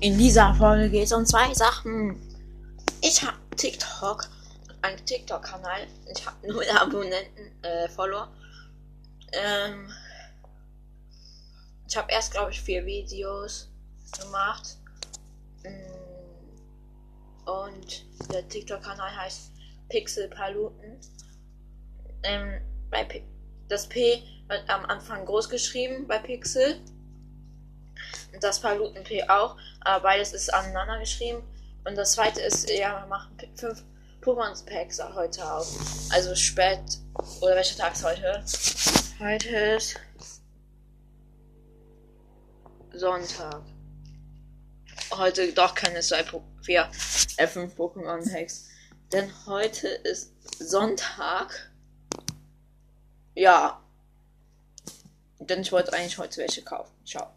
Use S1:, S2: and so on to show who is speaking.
S1: In dieser Folge geht es um zwei Sachen. Ich habe TikTok, einen TikTok-Kanal. Ich habe null Abonnenten, äh, Follower. Ähm, ich habe erst, glaube ich, vier Videos gemacht. Mm, und der TikTok-Kanal heißt Pixel Paluten. Ähm, das P wird am Anfang groß geschrieben bei Pixel. Das Paluten P auch, aber beides ist aneinander geschrieben. Und das zweite ist, ja, wir machen fünf Pokémon Packs heute auf. Also spät. Oder welcher Tag ist heute? Heute ist Sonntag. Heute doch keine zwei, vier, äh, fünf Pokémon Packs. Denn heute ist Sonntag. Ja. Denn ich wollte eigentlich heute welche kaufen. Ciao.